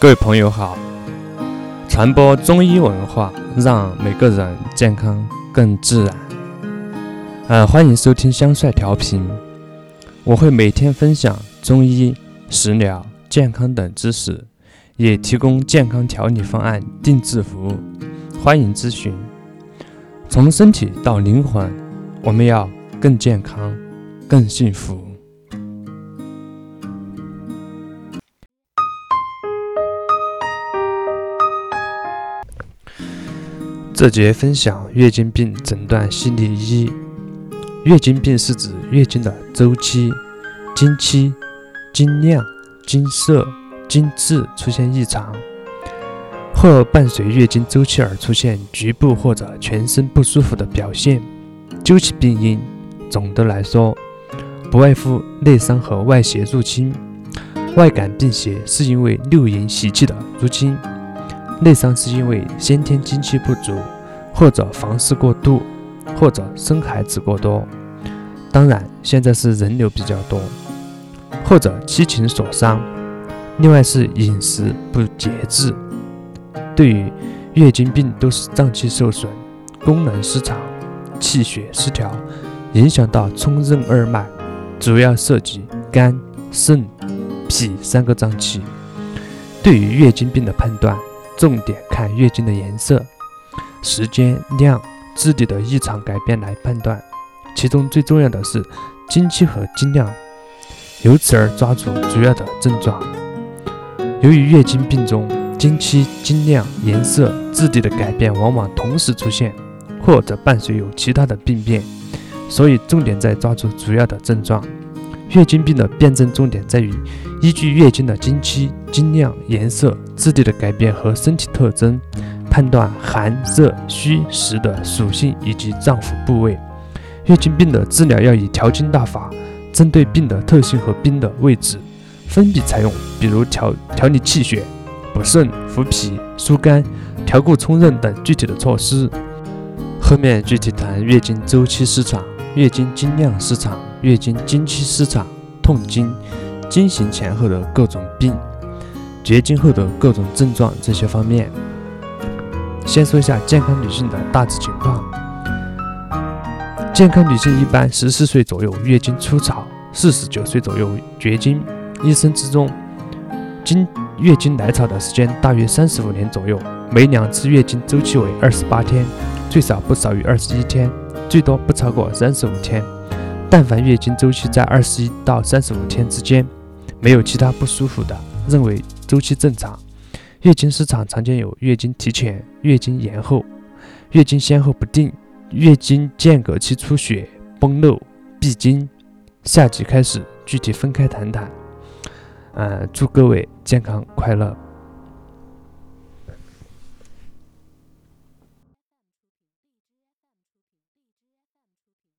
各位朋友好，传播中医文化，让每个人健康更自然。呃，欢迎收听香帅调频，我会每天分享中医、食疗、健康等知识，也提供健康调理方案定制服务，欢迎咨询。从身体到灵魂，我们要更健康、更幸福。这节分享月经病诊断系列一。月经病是指月经的周期、经期、经量、经色、经质出现异常，或伴随月经周期而出现局部或者全身不舒服的表现。究其病因，总的来说，不外乎内伤和外邪入侵。外感病邪是因为六淫习气的入侵。内伤是因为先天精气不足，或者房事过度，或者生孩子过多。当然，现在是人流比较多，或者七情所伤。另外是饮食不节制。对于月经病，都是脏器受损、功能失常、气血失调，影响到冲任二脉，主要涉及肝、肾、脾三个脏器。对于月经病的判断。重点看月经的颜色、时间、量、质地的异常改变来判断，其中最重要的是经期和经量，由此而抓住主要的症状。由于月经病中经期、经量、颜色、质地的改变往往同时出现，或者伴随有其他的病变，所以重点在抓住主要的症状。月经病的辨证重点在于依据月经的经期、经量、颜色、质地的改变和身体特征，判断寒、热、虚、实的属性以及脏腑部位。月经病的治疗要以调经大法，针对病的特性和病的位置，分别采用，比如调调理气血、补肾、扶脾、疏肝、调固冲任等具体的措施。后面具体谈月经周期失常、月经经量失常。月经经期失常、痛经、经行前后的各种病、绝经后的各种症状这些方面，先说一下健康女性的大致情况。健康女性一般十四岁左右月经初潮，四十九岁左右绝经。一生之中，经月经来潮的时间大约三十五年左右，每两次月经周期为二十八天，最少不少于二十一天，最多不超过三十五天。但凡月经周期在二十一到三十五天之间，没有其他不舒服的，认为周期正常。月经失常常见有月经提前、月经延后、月经先后不定、月经间隔期出血、崩漏、闭经。下集开始具体分开谈谈。嗯，祝各位健康快乐。